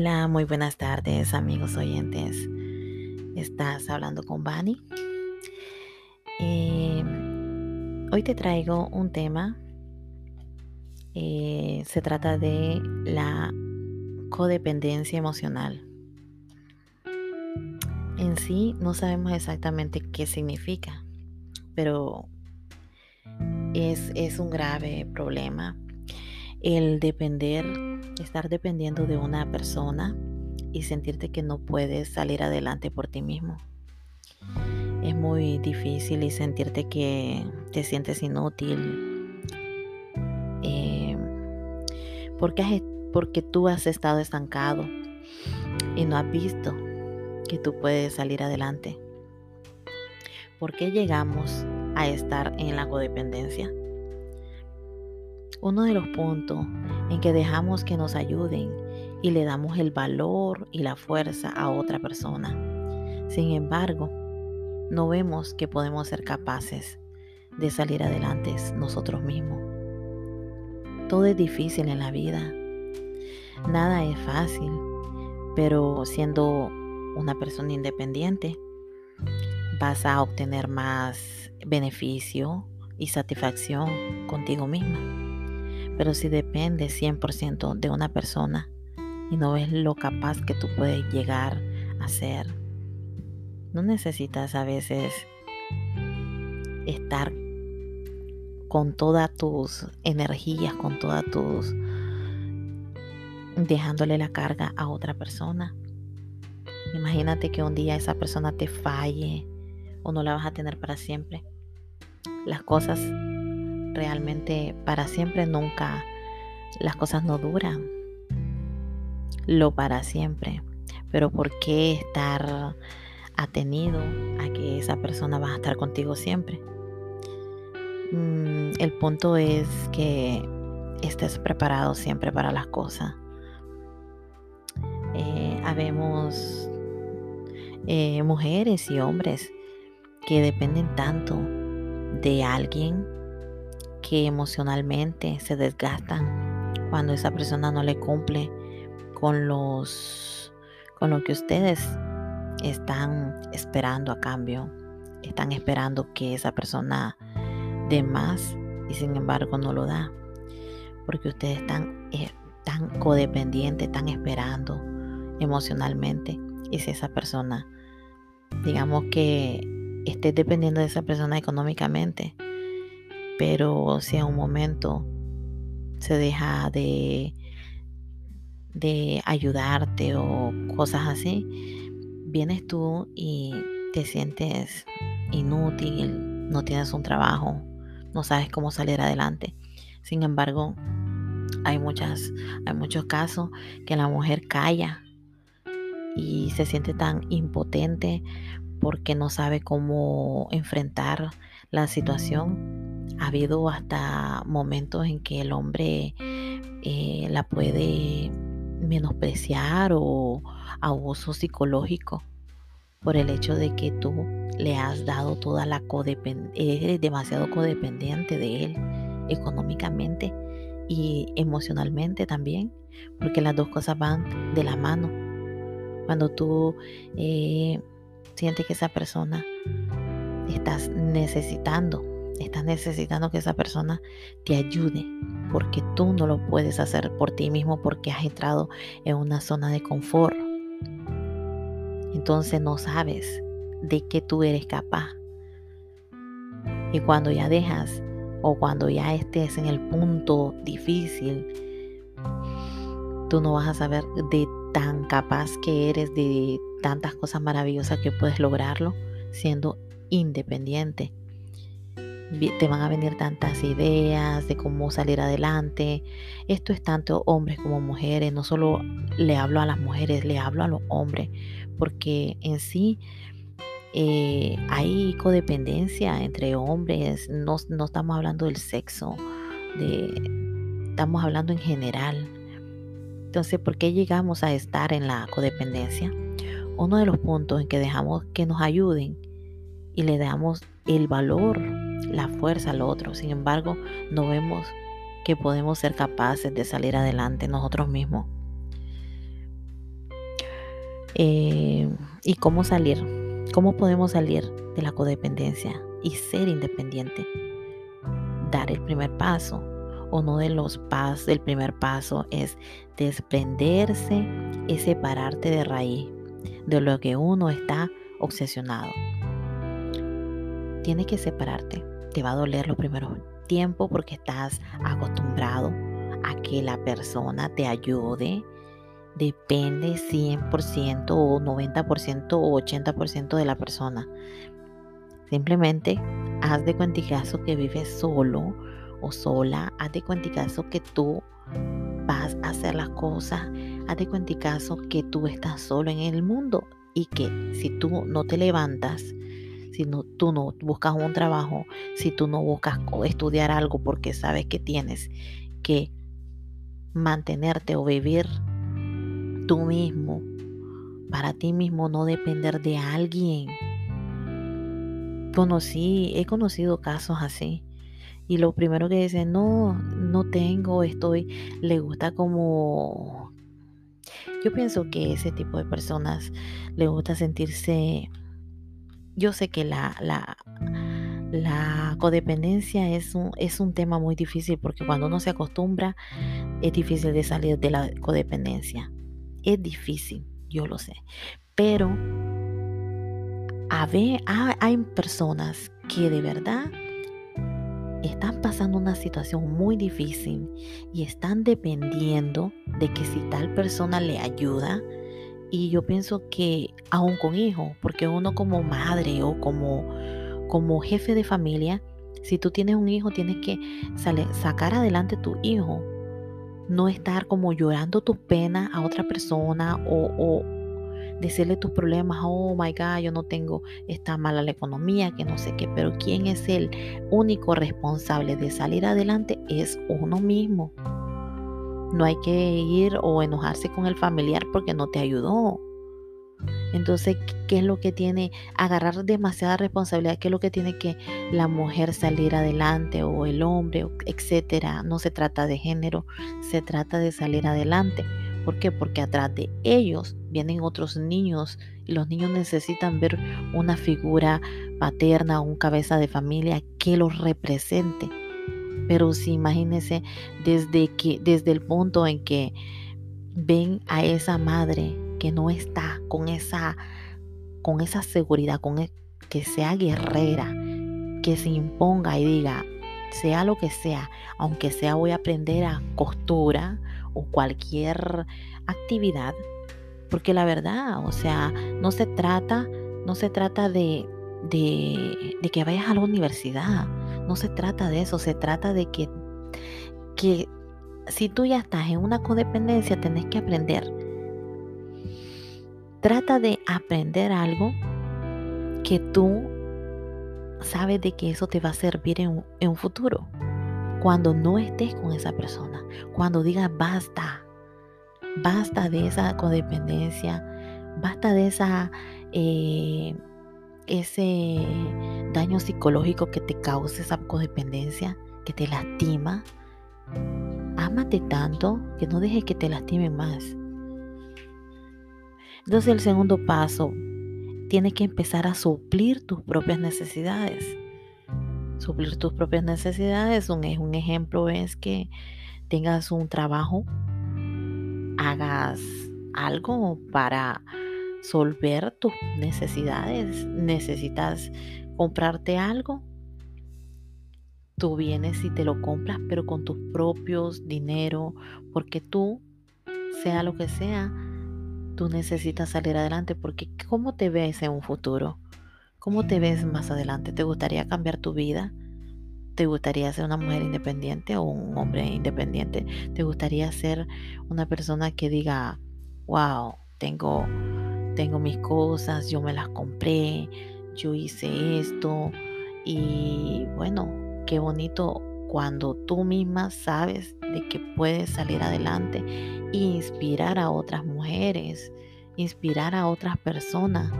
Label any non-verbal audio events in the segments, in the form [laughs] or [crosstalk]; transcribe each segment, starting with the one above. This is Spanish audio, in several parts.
Hola, muy buenas tardes amigos oyentes. Estás hablando con Bani. Eh, hoy te traigo un tema. Eh, se trata de la codependencia emocional. En sí no sabemos exactamente qué significa, pero es un grave problema el depender, estar dependiendo de una persona y sentirte que no puedes salir adelante por ti mismo. Es muy difícil y sentirte que te sientes inútil. Eh, porque, porque tú has estado estancado y no has visto que tú puedes salir adelante. ¿Por qué llegamos a estar en la codependencia? Uno de los puntos en que dejamos que nos ayuden y le damos el valor y la fuerza a otra persona. Sin embargo, no vemos que podemos ser capaces de salir adelante nosotros mismos. Todo es difícil en la vida. Nada es fácil, pero siendo una persona independiente, vas a obtener más beneficio y satisfacción contigo misma. Pero si dependes 100% de una persona y no ves lo capaz que tú puedes llegar a ser, no necesitas a veces estar con todas tus energías, con todas tus... dejándole la carga a otra persona. Imagínate que un día esa persona te falle o no la vas a tener para siempre. Las cosas realmente para siempre nunca las cosas no duran. Lo para siempre. Pero ¿por qué estar atenido a que esa persona va a estar contigo siempre? Mm, el punto es que estés preparado siempre para las cosas. Eh, habemos eh, mujeres y hombres que dependen tanto de alguien que emocionalmente se desgastan cuando esa persona no le cumple con los con lo que ustedes están esperando a cambio. Están esperando que esa persona dé más y sin embargo no lo da. Porque ustedes están eh, tan codependientes, están esperando emocionalmente. Y si esa persona, digamos que esté dependiendo de esa persona económicamente, pero si a un momento se deja de, de ayudarte o cosas así, vienes tú y te sientes inútil, no tienes un trabajo, no sabes cómo salir adelante. Sin embargo, hay muchas, hay muchos casos que la mujer calla y se siente tan impotente porque no sabe cómo enfrentar la situación ha habido hasta momentos en que el hombre eh, la puede menospreciar o abuso psicológico por el hecho de que tú le has dado toda la codependencia, eres demasiado codependiente de él económicamente y emocionalmente también, porque las dos cosas van de la mano. Cuando tú eh, sientes que esa persona estás necesitando Estás necesitando que esa persona te ayude porque tú no lo puedes hacer por ti mismo porque has entrado en una zona de confort. Entonces no sabes de qué tú eres capaz. Y cuando ya dejas o cuando ya estés en el punto difícil, tú no vas a saber de tan capaz que eres, de tantas cosas maravillosas que puedes lograrlo siendo independiente te van a venir tantas ideas de cómo salir adelante. Esto es tanto hombres como mujeres, no solo le hablo a las mujeres, le hablo a los hombres, porque en sí eh, hay codependencia entre hombres, no, no, estamos hablando del sexo, de, estamos hablando en general. Entonces, ¿por qué llegamos a estar en la codependencia? Uno de los puntos en que dejamos que nos ayuden y le damos el valor la fuerza al otro. Sin embargo, no vemos que podemos ser capaces de salir adelante nosotros mismos. Eh, ¿Y cómo salir? ¿Cómo podemos salir de la codependencia y ser independiente? Dar el primer paso. Uno de los pasos, del primer paso es desprenderse y separarte de raíz de lo que uno está obsesionado. Tienes que separarte. Te va a doler los primeros tiempos porque estás acostumbrado a que la persona te ayude. Depende 100% o 90% o 80% de la persona. Simplemente haz de cuenticazo que vives solo o sola. Haz de cuenticazo que tú vas a hacer las cosas. Haz de cuenticazo que tú estás solo en el mundo y que si tú no te levantas, si no, tú no buscas un trabajo, si tú no buscas estudiar algo porque sabes que tienes que mantenerte o vivir tú mismo, para ti mismo, no depender de alguien. Conocí, he conocido casos así. Y lo primero que dicen, no, no tengo, estoy, le gusta como... Yo pienso que ese tipo de personas le gusta sentirse... Yo sé que la, la, la codependencia es un, es un tema muy difícil porque cuando uno se acostumbra es difícil de salir de la codependencia. Es difícil, yo lo sé. Pero a ver, hay personas que de verdad están pasando una situación muy difícil y están dependiendo de que si tal persona le ayuda. Y yo pienso que aún con hijos, porque uno como madre o como, como jefe de familia, si tú tienes un hijo, tienes que sacar adelante tu hijo. No estar como llorando tu pena a otra persona o, o decirle tus problemas, oh my God, yo no tengo, está mala la economía, que no sé qué, pero quien es el único responsable de salir adelante es uno mismo. No hay que ir o enojarse con el familiar porque no te ayudó. Entonces, ¿qué es lo que tiene? Agarrar demasiada responsabilidad, ¿qué es lo que tiene que la mujer salir adelante o el hombre, etcétera? No se trata de género, se trata de salir adelante. ¿Por qué? Porque atrás de ellos vienen otros niños y los niños necesitan ver una figura paterna un cabeza de familia que los represente. Pero si imagínense desde que desde el punto en que ven a esa madre que no está con esa con esa seguridad, con e, que sea guerrera, que se imponga y diga, sea lo que sea, aunque sea voy a aprender a costura, o cualquier actividad, porque la verdad, o sea, no se trata, no se trata de, de, de, que vayas a la universidad, no se trata de eso, se trata de que, que si tú ya estás en una codependencia, tenés que aprender. Trata de aprender algo que tú sabes de que eso te va a servir en, un futuro cuando no estés con esa persona, cuando digas basta, basta de esa codependencia, basta de esa, eh, ese daño psicológico que te causa esa codependencia, que te lastima. Ámate tanto que no dejes que te lastimen más. Entonces el segundo paso, tienes que empezar a suplir tus propias necesidades suplir tus propias necesidades. Un, un ejemplo es que tengas un trabajo, hagas algo para solver tus necesidades. Necesitas comprarte algo. Tú vienes y te lo compras, pero con tus propios dinero, porque tú, sea lo que sea, tú necesitas salir adelante, porque ¿cómo te ves en un futuro? ¿Cómo te ves más adelante? ¿Te gustaría cambiar tu vida? ¿Te gustaría ser una mujer independiente o un hombre independiente? ¿Te gustaría ser una persona que diga, wow, tengo, tengo mis cosas, yo me las compré, yo hice esto y bueno, qué bonito cuando tú misma sabes de que puedes salir adelante e inspirar a otras mujeres, inspirar a otras personas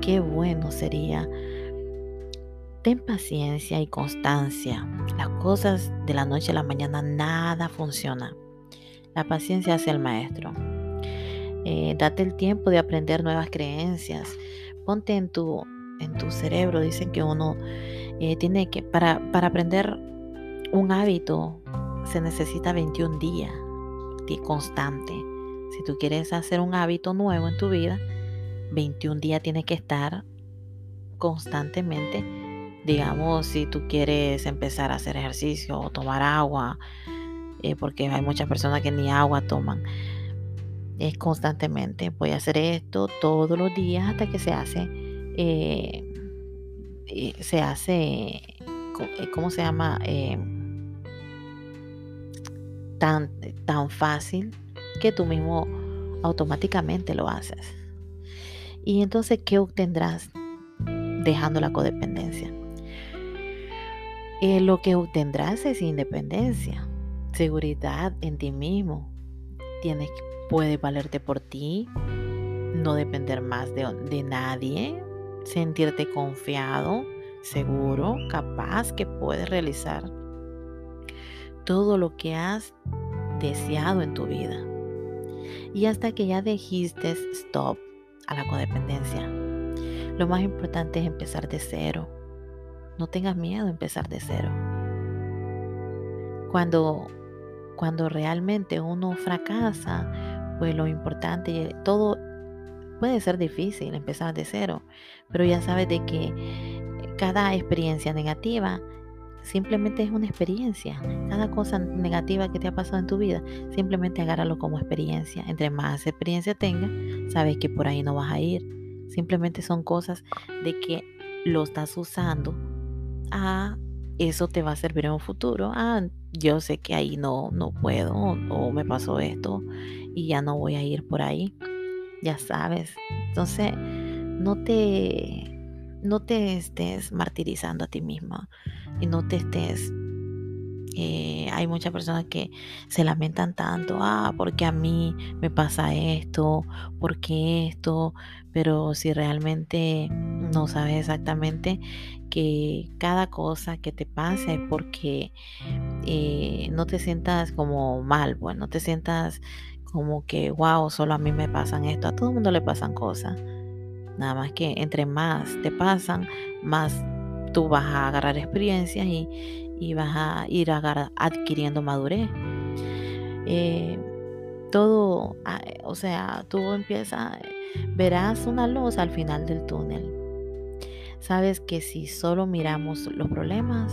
qué bueno sería. Ten paciencia y constancia. Las cosas de la noche a la mañana nada funciona. La paciencia hace el maestro. Eh, date el tiempo de aprender nuevas creencias. Ponte en tu, en tu cerebro. Dicen que uno eh, tiene que, para, para aprender un hábito, se necesita 21 días constante. Si tú quieres hacer un hábito nuevo en tu vida, 21 días tiene que estar constantemente. Digamos, si tú quieres empezar a hacer ejercicio o tomar agua, eh, porque hay muchas personas que ni agua toman, es constantemente. Voy a hacer esto todos los días hasta que se hace, eh, eh, se hace, ¿cómo se llama? tan, tan fácil que tú mismo automáticamente lo haces. Y entonces, ¿qué obtendrás dejando la codependencia? Eh, lo que obtendrás es independencia, seguridad en ti mismo. Tienes, puedes valerte por ti, no depender más de, de nadie, sentirte confiado, seguro, capaz que puedes realizar todo lo que has deseado en tu vida. Y hasta que ya dijiste stop a la codependencia. Lo más importante es empezar de cero. No tengas miedo a empezar de cero. Cuando, cuando realmente uno fracasa, pues lo importante, todo puede ser difícil empezar de cero, pero ya sabes de que cada experiencia negativa simplemente es una experiencia. Cada cosa negativa que te ha pasado en tu vida, simplemente agárralo como experiencia. Entre más experiencia tengas, sabes que por ahí no vas a ir. Simplemente son cosas de que lo estás usando. Ah, eso te va a servir en un futuro. Ah, yo sé que ahí no, no puedo o me pasó esto y ya no voy a ir por ahí. Ya sabes. Entonces, no te no te estés martirizando a ti misma y no te estés... Eh, hay muchas personas que se lamentan tanto, ah, porque a mí me pasa esto, porque esto, pero si realmente no sabes exactamente que cada cosa que te pase es porque eh, no te sientas como mal, bueno, no te sientas como que, wow, solo a mí me pasan esto, a todo el mundo le pasan cosas. Nada más que entre más te pasan, más tú vas a agarrar experiencias y, vas a ir adquiriendo madurez. Eh, todo, ah, o sea, tú empiezas, verás una luz al final del túnel. Sabes que si solo miramos los problemas,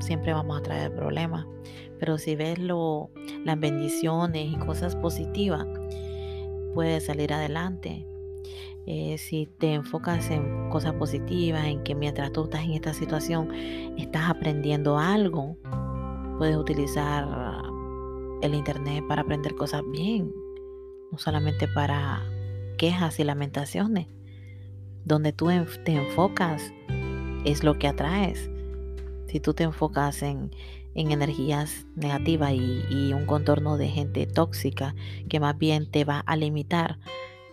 siempre vamos a traer problemas. Pero si ves lo, las bendiciones y cosas positivas, puedes salir adelante. Eh, si te enfocas en cosas positivas, en que mientras tú estás en esta situación estás aprendiendo algo, puedes utilizar el internet para aprender cosas bien, no solamente para quejas y lamentaciones. Donde tú te enfocas es lo que atraes. Si tú te enfocas en, energías negativas y, un contorno de gente tóxica que más bien te va a limitar,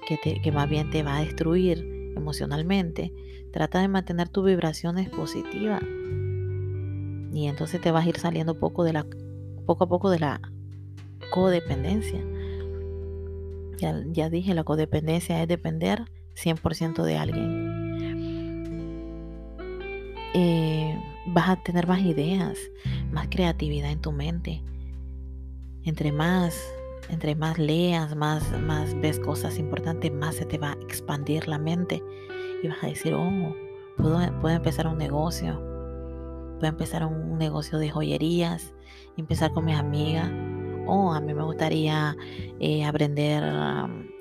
que, más bien te va a destruir emocionalmente, trata de mantener tus vibraciones positivas. Y entonces te vas a ir saliendo poco, de la, poco a poco de la codependencia. Ya, ya dije, la codependencia es depender 100% de alguien. Eh, vas a tener más ideas, más creatividad en tu mente. Entre más entre más leas, más, más ves cosas importantes, más se te va a expandir la mente. Y vas a decir, oh, puedo, empezar un negocio, puedo empezar un negocio de joyerías, empezar con mis amigas, oh, a mí me gustaría eh, aprender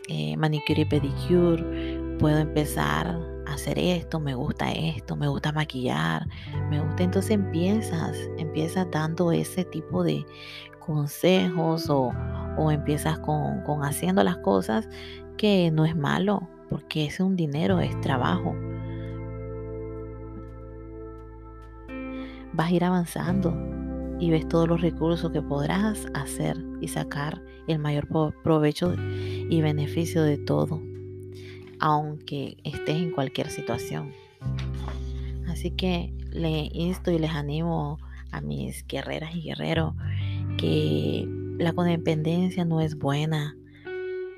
eh, manicure y pedicure, puedo empezar hacer esto, me gusta esto, me gusta maquillar, me gusta, entonces empiezas, empiezas dando ese tipo de consejos o, o empiezas con, haciendo las cosas que no es malo, porque es un dinero, es trabajo. Vas a ir avanzando y ves todos los recursos que podrás hacer y sacar el mayor provecho y beneficio de todo, aunque estés en cualquier situación. Así que le insto y les animo a mis guerreras y guerreros que la codependencia no es buena.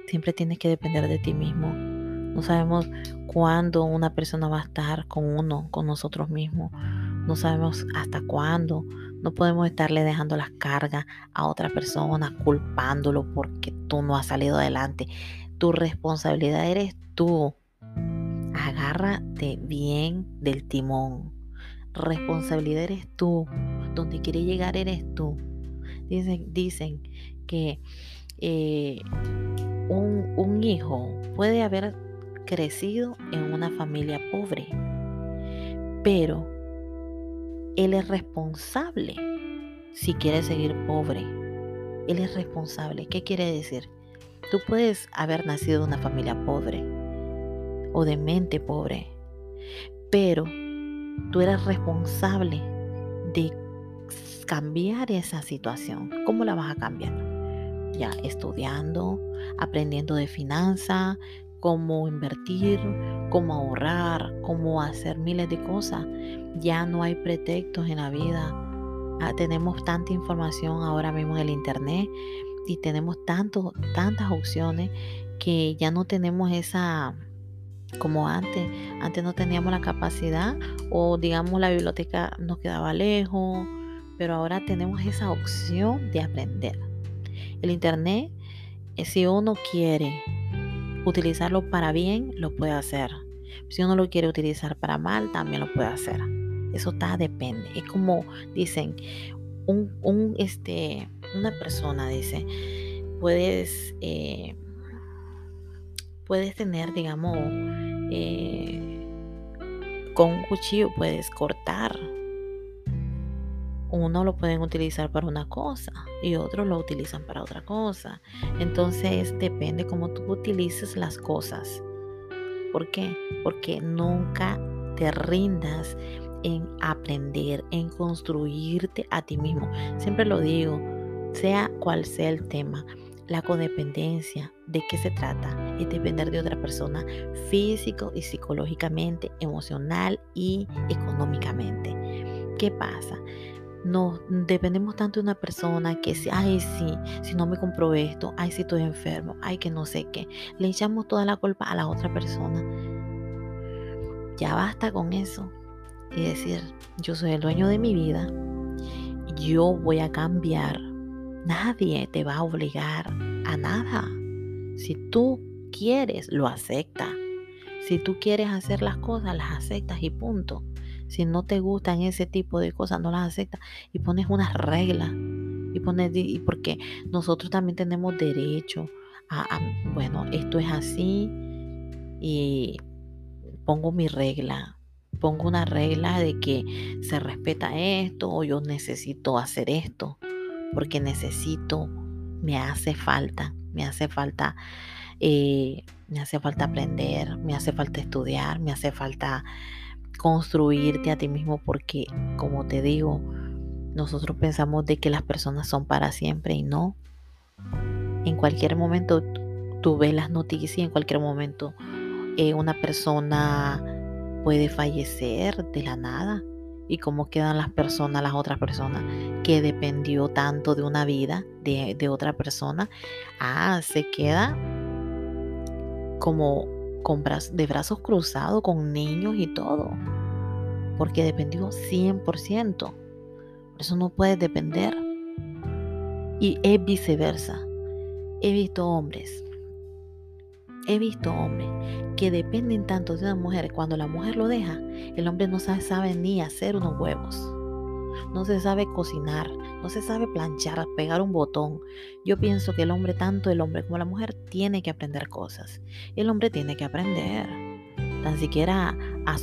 Siempre tienes que depender de ti mismo. No sabemos cuándo una persona va a estar con uno, con nosotros mismos. No sabemos hasta cuándo. No podemos estarle dejando las cargas a otra persona, culpándolo porque tú no has salido adelante. Tu responsabilidad eres tú. Agárrate bien del timón. Responsabilidad eres tú. Donde quiere llegar eres tú. Dicen, dicen que eh, un, un hijo puede haber crecido en una familia pobre, pero él es responsable si quiere seguir pobre. Él es responsable. ¿Qué quiere decir? Tú puedes haber nacido en una familia pobre o de mente pobre, pero tú eres responsable de cambiar esa situación. ¿Cómo la vas a cambiar? Ya estudiando, aprendiendo de finanzas, cómo invertir, cómo ahorrar, cómo hacer miles de cosas. Ya no hay pretextos en la vida. Ah, tenemos tanta información ahora mismo en el internet y tenemos tanto, tantas opciones que ya no tenemos esa como antes. Antes no teníamos la capacidad o digamos la biblioteca nos quedaba lejos, pero ahora tenemos esa opción de aprender. El internet, eh, si uno quiere utilizarlo para bien, lo puede hacer. Si uno lo quiere utilizar para mal, también lo puede hacer. Eso está depende. Es como dicen, un, este, una persona dice, puedes, eh, puedes tener, digamos, eh, con un cuchillo puedes cortar uno lo pueden utilizar para una cosa y otros lo utilizan para otra cosa. Entonces depende cómo tú utilices las cosas. ¿Por qué? Porque nunca te rindas en aprender, en construirte a ti mismo. Siempre lo digo, sea cual sea el tema, la codependencia, ¿de qué se trata? Es depender de otra persona físico y psicológicamente, emocional y económicamente. ¿Qué pasa? no dependemos tanto de una persona que si, ay, sí, si no me compro esto, ay, si estoy enfermo, ay, que no sé qué. Le echamos toda la culpa a la otra persona. Ya basta con eso. Y decir, yo soy el dueño de mi vida, yo voy a cambiar. Nadie te va a obligar a nada. Si tú quieres, lo acepta. Si tú quieres hacer las cosas, las aceptas y punto. Si no te gustan ese tipo de cosas, no las aceptas y pones unas reglas. Y pones, y porque nosotros también tenemos derecho a, bueno, esto es así y pongo mi regla. Pongo una regla de que se respeta esto o yo necesito hacer esto porque necesito, me hace falta, me hace falta, eh, me hace falta aprender, me hace falta estudiar, me hace falta construirte a ti mismo porque, como te digo, nosotros pensamos de que las personas son para siempre y no. En cualquier momento tú ves las noticias en cualquier momento eh, una persona puede fallecer de la nada. Y cómo quedan las personas, las otras personas, que dependió tanto de una vida de, de otra persona. Ah, se queda como con de brazos cruzados, con niños y todo. Porque dependió 100%. Por eso no puede depender. Y es viceversa. He visto hombres, he visto hombres que dependen tanto de una mujer. Cuando la mujer lo deja, el hombre no sabe, sabe ni hacer unos huevos. No se sabe cocinar, no se sabe planchar, pegar un botón. Yo pienso que el hombre, tanto el hombre como la mujer, tiene que aprender cosas. El hombre tiene que aprender. Tan siquiera a,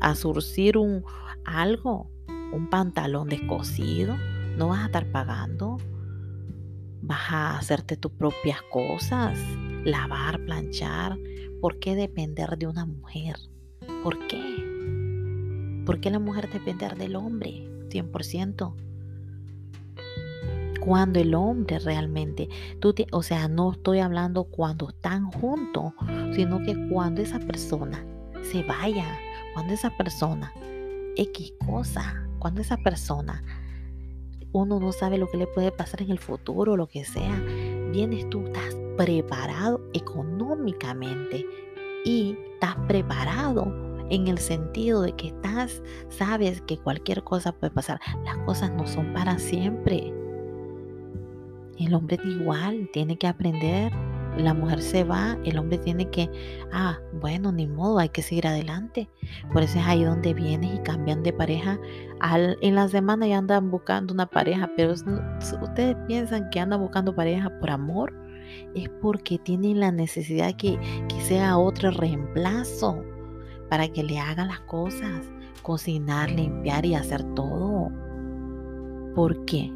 a surcir un, algo, un pantalón descosido. No vas a estar pagando. Vas a hacerte tus propias cosas. Lavar, planchar. ¿Por qué depender de una mujer? ¿Por qué? ¿Por qué la mujer depender del hombre? 100% cuando el hombre realmente, tú o sea, no estoy hablando cuando están juntos, sino que cuando esa persona se vaya, cuando esa persona, X cosa, cuando esa persona, uno no sabe lo que le puede pasar en el futuro, lo que sea, vienes tú, estás preparado económicamente y estás preparado en el sentido de que estás, sabes que cualquier cosa puede pasar. Las cosas no son para siempre. El hombre igual tiene que aprender. La mujer se va, el hombre tiene que, ah, bueno, ni modo, hay que seguir adelante. Por eso es ahí donde vienes y cambian de pareja. En la semana ya andan buscando una pareja, pero ustedes piensan que andan buscando pareja por amor, es porque tienen la necesidad que, que sea otro reemplazo para que le haga las cosas, cocinar, limpiar y hacer todo. ¿Por qué?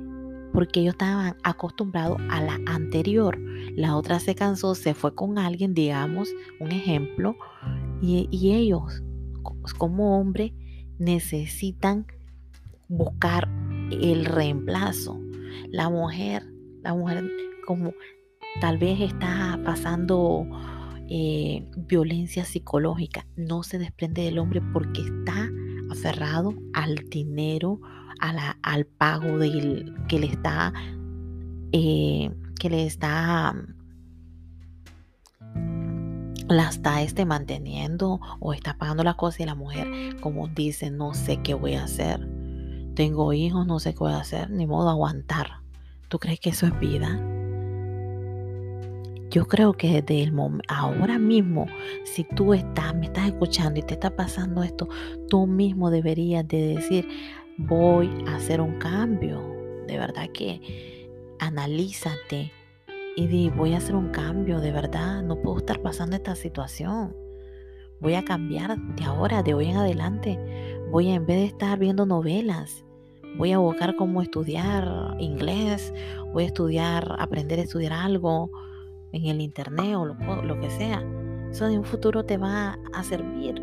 Porque ellos estaban acostumbrados a la anterior. La otra se cansó, se fue con alguien, digamos, un ejemplo, y, y ellos como hombre necesitan buscar el reemplazo. La mujer, la mujer como tal vez está pasando eh, violencia psicológica. No se desprende del hombre porque está aferrado al dinero, al pago del, que le está, eh, que le está, la está este, manteniendo o está pagando la cosa y la mujer, como dice, no sé qué voy a hacer. Tengo hijos, no sé qué voy a hacer, ni modo aguantar. ¿Tú crees que eso es vida? Yo creo que desde el momento, ahora mismo, si tú estás, me estás escuchando y te está pasando esto, tú mismo deberías de decir, voy a hacer un cambio. De verdad que analízate y di, voy a hacer un cambio, de verdad, no puedo estar pasando esta situación. Voy a cambiar de ahora, de hoy en adelante. Voy a, en vez de estar viendo novelas, voy a buscar cómo estudiar inglés, voy a estudiar, aprender a estudiar algo, en el internet o lo, que sea. Eso de un futuro te va a servir.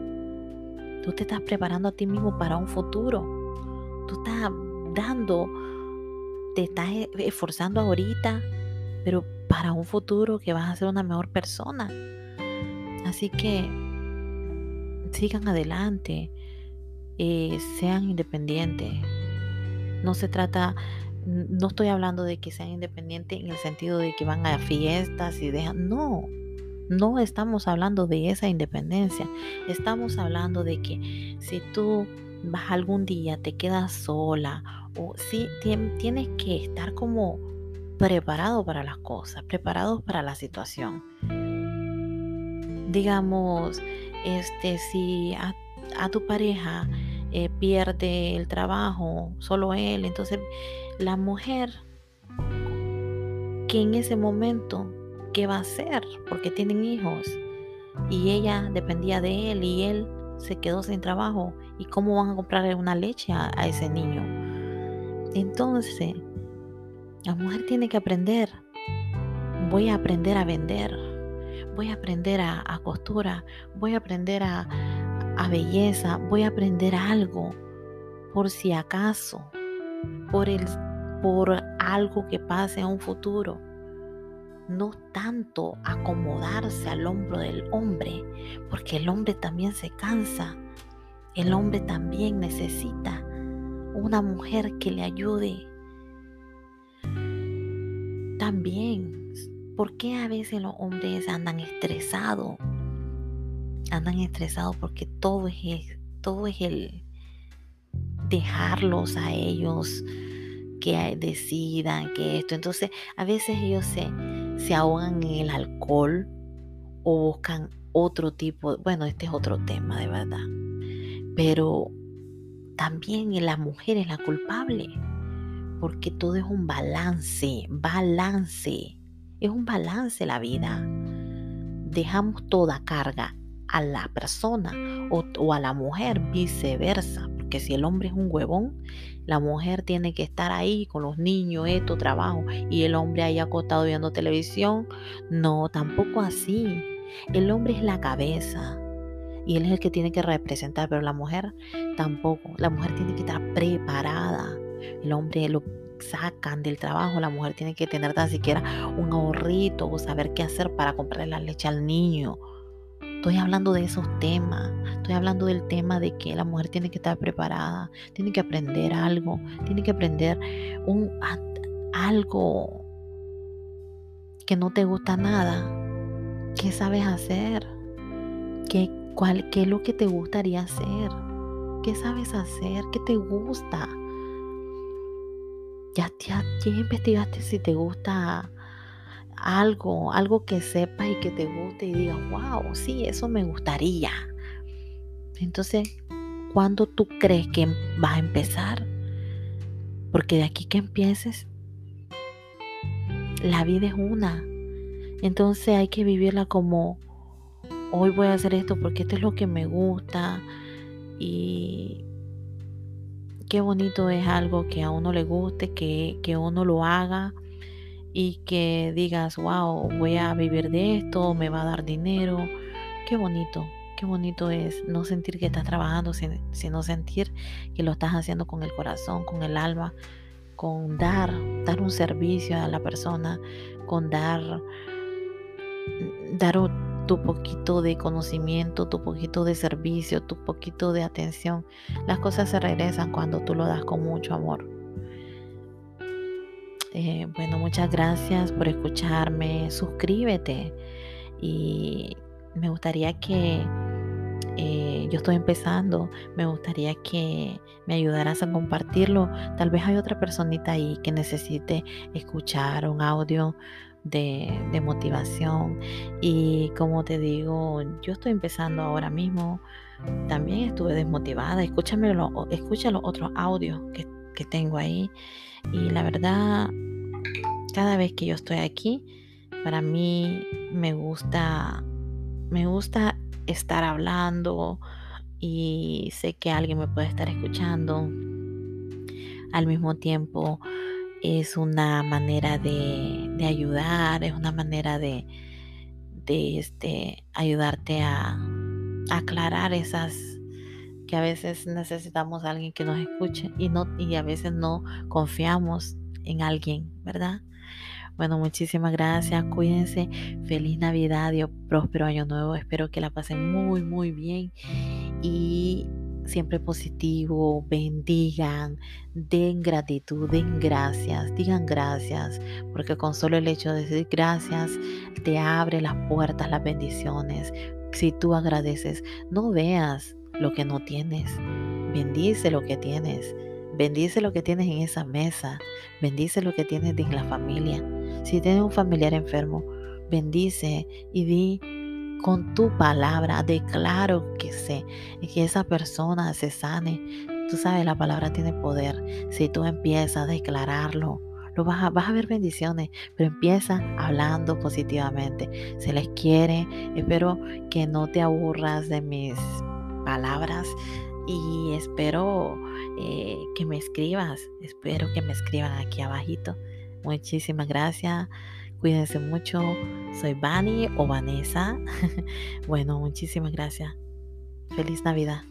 Tú te estás preparando a ti mismo para un futuro. Tú estás dando, te estás e, esforzando ahorita, pero para un futuro que vas a ser una mejor persona. Así que sigan adelante, eh, sean independientes. No se trata no estoy hablando de que sean independientes en el sentido de que van a fiestas y dejan, no, no estamos hablando de esa independencia, estamos hablando de que si tú vas algún día, te quedas sola o si tienes que estar como preparado para las cosas, preparado para la situación. Digamos, este, si a, a tu pareja eh, pierde el trabajo, solo él, entonces la mujer que en ese momento, ¿qué va a hacer? Porque tienen hijos y ella dependía de él y él se quedó sin trabajo. ¿Y cómo van a comprarle una leche a, ese niño? Entonces, la mujer tiene que aprender. Voy a aprender a vender. Voy a aprender a, costura. Voy a aprender a, a belleza. Voy a aprender algo por si acaso. Por el por algo que pase en un futuro. No tanto acomodarse al hombro del hombre, porque el hombre también se cansa. El hombre también necesita una mujer que le ayude. También, ¿por qué a veces los hombres andan estresados? Andan estresados porque todo es, todo es el dejarlos a ellos que decidan que esto. Entonces, a veces ellos se, se ahogan en el alcohol o buscan otro tipo, bueno, este es otro tema de verdad. Pero también la mujer es la culpable, porque todo es un balance, balance. Es un balance la vida. Dejamos toda carga a la persona o, a la mujer, viceversa que si el hombre es un huevón, la mujer tiene que estar ahí con los niños, esto, trabajo, y el hombre ahí acostado viendo televisión. No, tampoco así. El hombre es la cabeza y él es el que tiene que representar, pero la mujer tampoco. La mujer tiene que estar preparada. El hombre lo sacan del trabajo, la mujer tiene que tener tan siquiera un ahorrito o saber qué hacer para comprarle la leche al niño Estoy hablando de esos temas. Estoy hablando del tema de que la mujer tiene que estar preparada, tiene que aprender algo, tiene que aprender un, algo que no te gusta nada, ¿qué sabes hacer? ¿Qué, cuál, ¿Qué es lo que te gustaría hacer? ¿Qué sabes hacer? ¿Qué te gusta? Ya, ya, ya investigaste si te gusta algo, algo que sepas y que te guste y digas, wow, sí, eso me gustaría. Entonces, ¿cuándo tú crees que vas a empezar? Porque de aquí que empieces, la vida es una. Entonces hay que vivirla como, hoy voy a hacer esto porque esto es lo que me gusta. Y qué bonito es algo que a uno le guste, que, que uno lo haga y que digas, wow, voy a vivir de esto, me va a dar dinero. Qué bonito, qué bonito es no sentir que estás trabajando, sino sentir que lo estás haciendo con el corazón, con el alma, con dar, dar un servicio a la persona, con dar, dar tu poquito de conocimiento, tu poquito de servicio, tu poquito de atención. Las cosas se regresan cuando tú lo das con mucho amor. Eh, bueno, muchas gracias por escucharme. Suscríbete. Y me gustaría que eh, yo estoy empezando, me gustaría que me ayudaras a compartirlo. Tal vez hay otra personita ahí que necesite escuchar un audio de, motivación. Y como te digo, yo estoy empezando ahora mismo. También estuve desmotivada. Escúchame escucha los otros audios que, que tengo ahí. Y la verdad, cada vez que yo estoy aquí, para mí me gusta, me gusta estar hablando y sé que alguien me puede estar escuchando. Al mismo tiempo es una manera de, ayudar, es una manera de, de este, ayudarte a, aclarar esas que a veces necesitamos a alguien que nos escuche y no y a veces no confiamos en alguien, ¿verdad? Bueno, muchísimas gracias. Cuídense. Feliz Navidad y próspero año nuevo. Espero que la pasen muy, muy bien. Y siempre positivo, bendigan, den gratitud, den gracias, digan gracias, porque con solo el hecho de decir gracias te abre las puertas, las bendiciones. Si tú agradeces, no veas lo que no tienes, bendice lo que tienes. Bendice lo que tienes en esa mesa. Bendice lo que tienes en la familia. Si tienes un familiar enfermo, bendice y di con tu palabra, declaro que sé, que esa persona se sane. Tú sabes, la palabra tiene poder. Si tú empiezas a declararlo, lo vas a, vas a ver bendiciones, pero empieza hablando positivamente. Se les quiere. Espero que no te aburras de mis palabras y espero eh, que me escribas, espero que me escriban aquí abajito. Muchísimas gracias, cuídense mucho. Soy Vani o Vanessa. [laughs] bueno, muchísimas gracias. Feliz Navidad.